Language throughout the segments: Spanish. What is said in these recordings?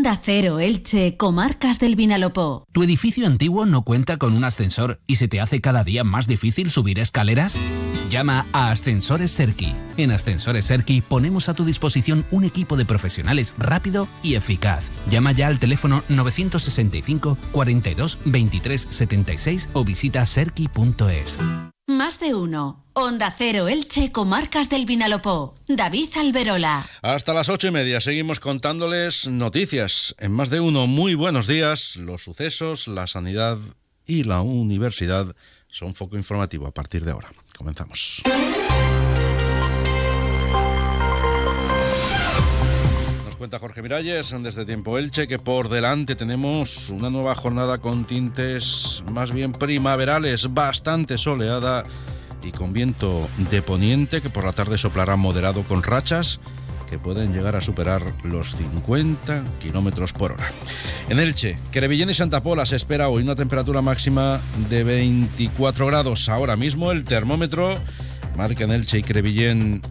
Onda Cero Elche, Comarcas del Vinalopó. ¿Tu edificio antiguo no cuenta con un ascensor y se te hace cada día más difícil subir escaleras? Llama a Ascensores Serki. En Ascensores Serki ponemos a tu disposición un equipo de profesionales rápido y eficaz. Llama ya al teléfono 965 42 23 76 o visita serki.es. Más de uno. Onda Cero Elche, Comarcas del Vinalopó. David Alberola. Hasta las ocho y media seguimos contándoles noticias. En más de uno, muy buenos días. Los sucesos, la sanidad y la universidad son foco informativo a partir de ahora. Comenzamos. Nos cuenta Jorge Miralles desde Tiempo Elche que por delante tenemos una nueva jornada con tintes más bien primaverales, bastante soleada y con viento de poniente que por la tarde soplará moderado con rachas que pueden llegar a superar los 50 kilómetros por hora. En Elche, Crevillén y Santa Pola se espera hoy una temperatura máxima de 24 grados. Ahora mismo el termómetro marca en Elche y Crevillén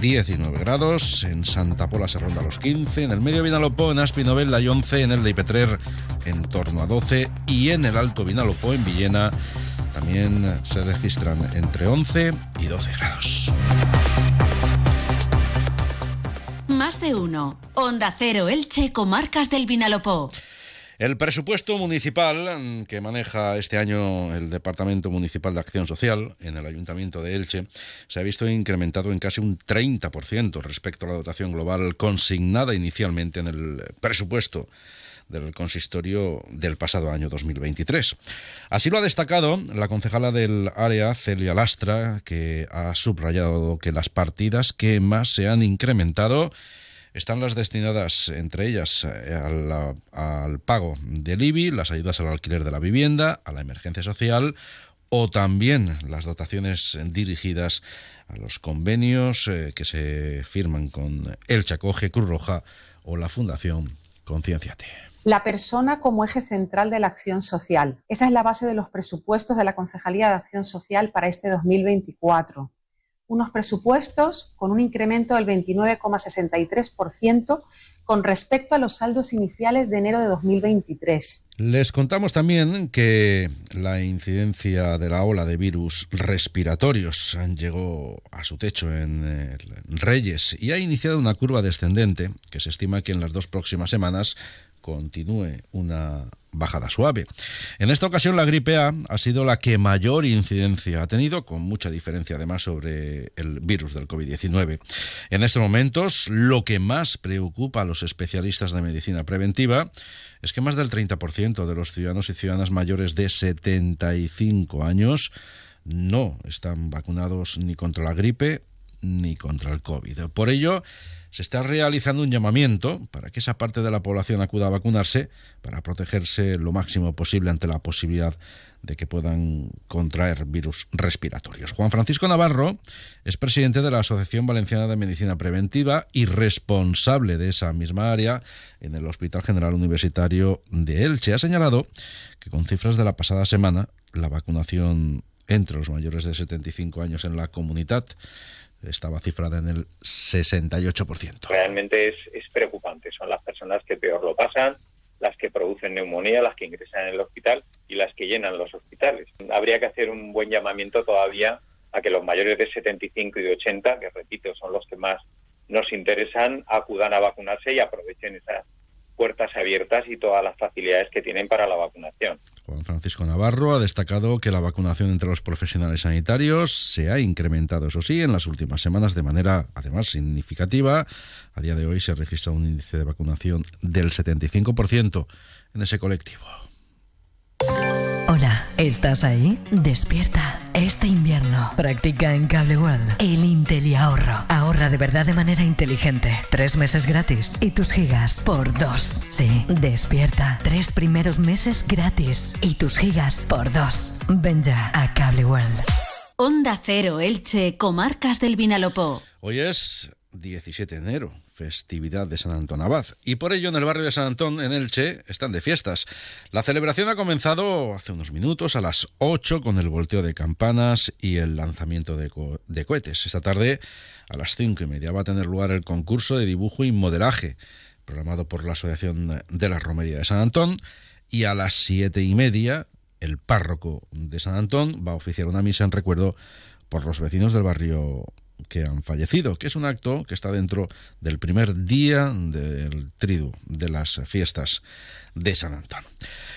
19 grados, en Santa Pola se ronda los 15, en el medio Vinalopó, en Aspinovel hay 11, en el de Ipetrer en torno a 12 y en el Alto Vinalopó, en Villena, también se registran entre 11 y 12 grados. Más de uno. Onda Cero Elche, Comarcas del Vinalopó. El presupuesto municipal que maneja este año el Departamento Municipal de Acción Social en el Ayuntamiento de Elche se ha visto incrementado en casi un 30% respecto a la dotación global consignada inicialmente en el presupuesto del consistorio del pasado año 2023. Así lo ha destacado la concejala del área, Celia Lastra, que ha subrayado que las partidas que más se han incrementado están las destinadas, entre ellas, eh, al, pago del IBI, las ayudas al alquiler de la vivienda, a la emergencia social o también las dotaciones dirigidas a los convenios eh, que se firman con El Chacoge, Cruz Roja o la Fundación Concienciate la persona como eje central de la acción social. Esa es la base de los presupuestos de la Concejalía de Acción Social para este 2024. Unos presupuestos con un incremento del 29,63% con respecto a los saldos iniciales de enero de 2023. Les contamos también que la incidencia de la ola de virus respiratorios llegó a su techo en Reyes y ha iniciado una curva descendente que se estima que en las dos próximas semanas continúe una bajada suave. En esta ocasión la gripe A ha sido la que mayor incidencia ha tenido, con mucha diferencia además sobre el virus del COVID-19. En estos momentos lo que más preocupa a los especialistas de medicina preventiva es que más del 30% de los ciudadanos y ciudadanas mayores de 75 años no están vacunados ni contra la gripe ni contra el COVID. Por ello, se está realizando un llamamiento para que esa parte de la población acuda a vacunarse para protegerse lo máximo posible ante la posibilidad de que puedan contraer virus respiratorios. Juan Francisco Navarro es presidente de la Asociación Valenciana de Medicina Preventiva y responsable de esa misma área en el Hospital General Universitario de Elche. Ha señalado que con cifras de la pasada semana, la vacunación entre los mayores de 75 años en la comunidad estaba cifrada en el 68%. Realmente es, es preocupante. Son las personas que peor lo pasan, las que producen neumonía, las que ingresan en el hospital y las que llenan los hospitales. Habría que hacer un buen llamamiento todavía a que los mayores de 75 y de 80, que repito, son los que más nos interesan, acudan a vacunarse y aprovechen esas puertas abiertas y todas las facilidades que tienen para la vacunación. Juan Francisco Navarro ha destacado que la vacunación entre los profesionales sanitarios se ha incrementado, eso sí, en las últimas semanas de manera además significativa. A día de hoy se registra un índice de vacunación del 75% en ese colectivo. Hola, ¿estás ahí? Despierta. Este invierno practica en Cable World el Intel y ahorro. Ahorra de verdad de manera inteligente. Tres meses gratis y tus gigas por dos. Sí, despierta. Tres primeros meses gratis y tus gigas por dos. Ven ya a Cable World. Onda Cero Elche, Comarcas del Vinalopó. Hoy es 17 de enero festividad de San Antón Abad. Y por ello en el barrio de San Antón, en Elche, están de fiestas. La celebración ha comenzado hace unos minutos, a las 8, con el volteo de campanas y el lanzamiento de, cohetes. Esta tarde, a las 5 y media, va a tener lugar el concurso de dibujo y modelaje programado por la Asociación de la Romería de San Antón, y a las siete y media el párroco de San Antón va a oficiar una misa en recuerdo por los vecinos del barrio que han fallecido, que es un acto que está dentro del primer día del tridu, de las fiestas de San Antón.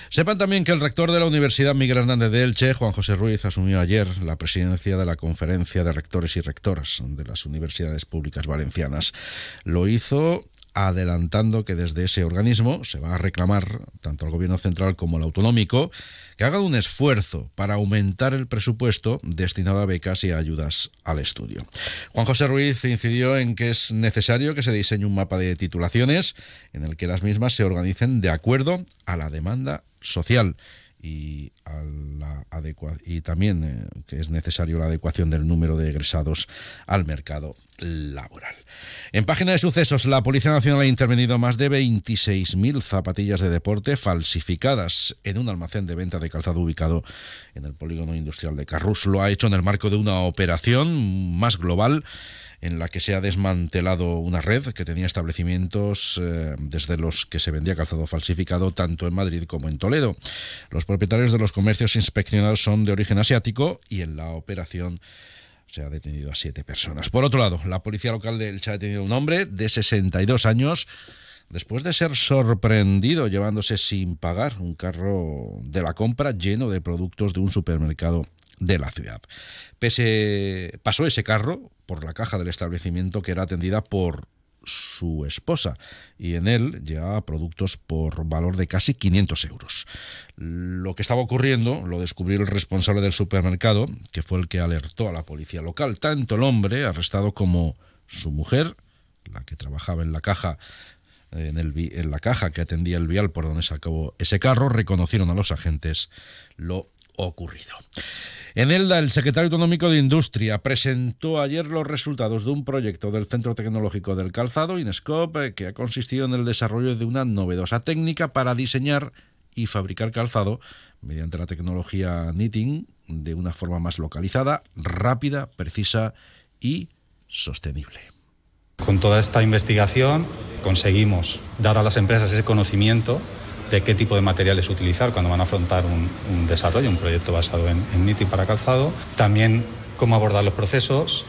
Sepan también que el rector de la Universidad Miguel Hernández de Elche, Juan José Ruiz, asumió ayer la presidencia de la Conferencia de Rectores y Rectoras de las Universidades Públicas Valencianas. Lo hizo adelantando que desde ese organismo se va a reclamar tanto al gobierno central como al autonómico que hagan un esfuerzo para aumentar el presupuesto destinado a becas y ayudas al estudio. Juan José Ruiz incidió en que es necesario que se diseñe un mapa de titulaciones en el que las mismas se organicen de acuerdo a la demanda social y, a la y también eh, que es necesario la adecuación del número de egresados al mercado laboral. En página de sucesos, la Policía Nacional ha intervenido más de 26.000 zapatillas de deporte falsificadas en un almacén de venta de calzado ubicado en el polígono industrial de Carrus. Lo ha hecho en el marco de una operación más global en la que se ha desmantelado una red que tenía establecimientos eh, desde los que se vendía calzado falsificado tanto en Madrid como en Toledo. Los propietarios de los comercios inspeccionados son de origen asiático y en la operación se ha detenido a siete personas. Por otro lado, la policía local de Elche ha detenido a un hombre de 62 años después de ser sorprendido llevándose sin pagar un carro de la compra lleno de productos de un supermercado de la ciudad. Pese, pasó ese carro por la caja del establecimiento que era atendida por su esposa y en él llevaba productos por valor de casi 500 euros. Lo que estaba ocurriendo lo descubrió el responsable del supermercado, que fue el que alertó a la policía local. Tanto el hombre arrestado como su mujer, la que trabajaba en la caja en, el, en la caja que atendía el vial por donde se acabó ese carro, reconocieron a los agentes lo ocurrido. En Elda, el secretario autonómico de Industria presentó ayer los resultados de un proyecto del Centro Tecnológico del Calzado, INSCOP, que ha consistido en el desarrollo de una novedosa técnica para diseñar y fabricar calzado mediante la tecnología knitting de una forma más localizada, rápida, precisa y sostenible. Con toda esta investigación conseguimos dar a las empresas ese conocimiento de qué tipo de materiales utilizar cuando van a afrontar un, desarrollo, un proyecto basado en, en para calzado. También cómo abordar los procesos,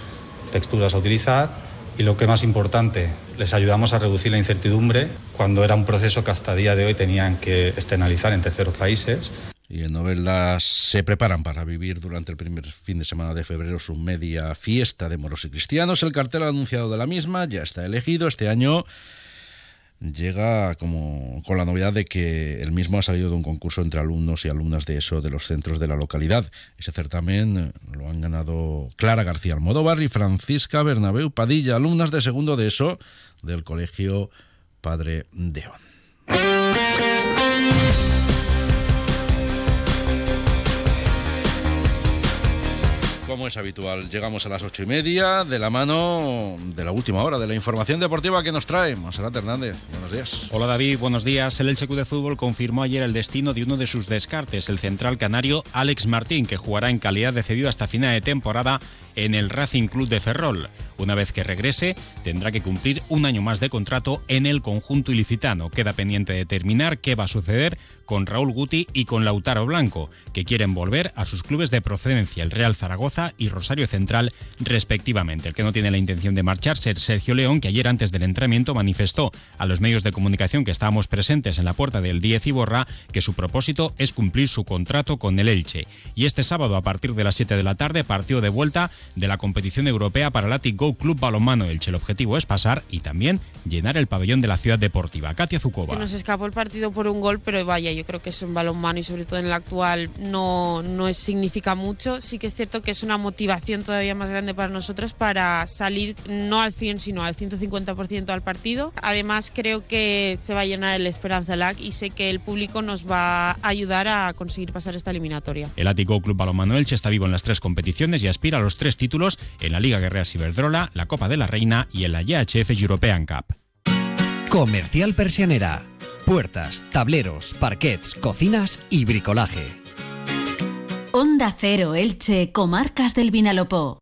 texturas a utilizar y lo que más importante, les ayudamos a reducir la incertidumbre cuando era un proceso que hasta día de hoy tenían que externalizar en terceros países. Y en novelas se preparan para vivir durante el primer fin de semana de febrero su media fiesta de moros y cristianos. El cartel anunciado de la misma ya está elegido este año llega como con la novedad de que el mismo ha salido de un concurso entre alumnos y alumnas de eso de los centros de la localidad. Ese certamen lo han ganado Clara García Almodóvar y Francisca Bernabeu Padilla, alumnas de segundo de eso del Colegio Padre Deón. Como es habitual, llegamos a las ocho y media de la mano de la última hora de la información deportiva que nos trae Monserrat Hernández. Buenos días. Hola David, buenos días. El Elche de Fútbol confirmó ayer el destino de uno de sus descartes, el central canario Alex Martín, que jugará en calidad de cedido hasta final de temporada en el Racing Club de Ferrol. Una vez que regrese, tendrá que cumplir un año más de contrato en el conjunto ilicitano. Queda pendiente determinar qué va a suceder con Raúl Guti y con Lautaro Blanco, que quieren volver a sus clubes de procedencia, el Real Zaragoza y Rosario Central, respectivamente. El que no tiene la intención de marcharse es Sergio León, que ayer antes del entrenamiento manifestó a los medios de comunicación que estábamos presentes en la puerta del 10 y Borra que su propósito es cumplir su contrato con el Elche. Y este sábado, a partir de las 7 de la tarde, partió de vuelta de la competición europea para el Club Balonmano Elche. El objetivo es pasar y también llenar el pabellón de la ciudad deportiva. Katia Zukova. Se nos escapó el partido por un gol, pero vaya, yo creo que es un balonmano y sobre todo en el actual no, no significa mucho. Sí que es cierto que es una motivación todavía más grande para nosotros para salir no al 100 sino al 150% al partido. Además creo que se va a llenar el Esperanza LAC y sé que el público nos va a ayudar a conseguir pasar esta eliminatoria. El Go Club Balonmano Elche está vivo en las tres competiciones y aspira a los tres títulos en la Liga Guerrera Ciberdrola, la Copa de la Reina y en la YHF European Cup. Comercial Persianera. Puertas, tableros, parquets, cocinas y bricolaje. Onda Cero Elche, Comarcas del Vinalopó.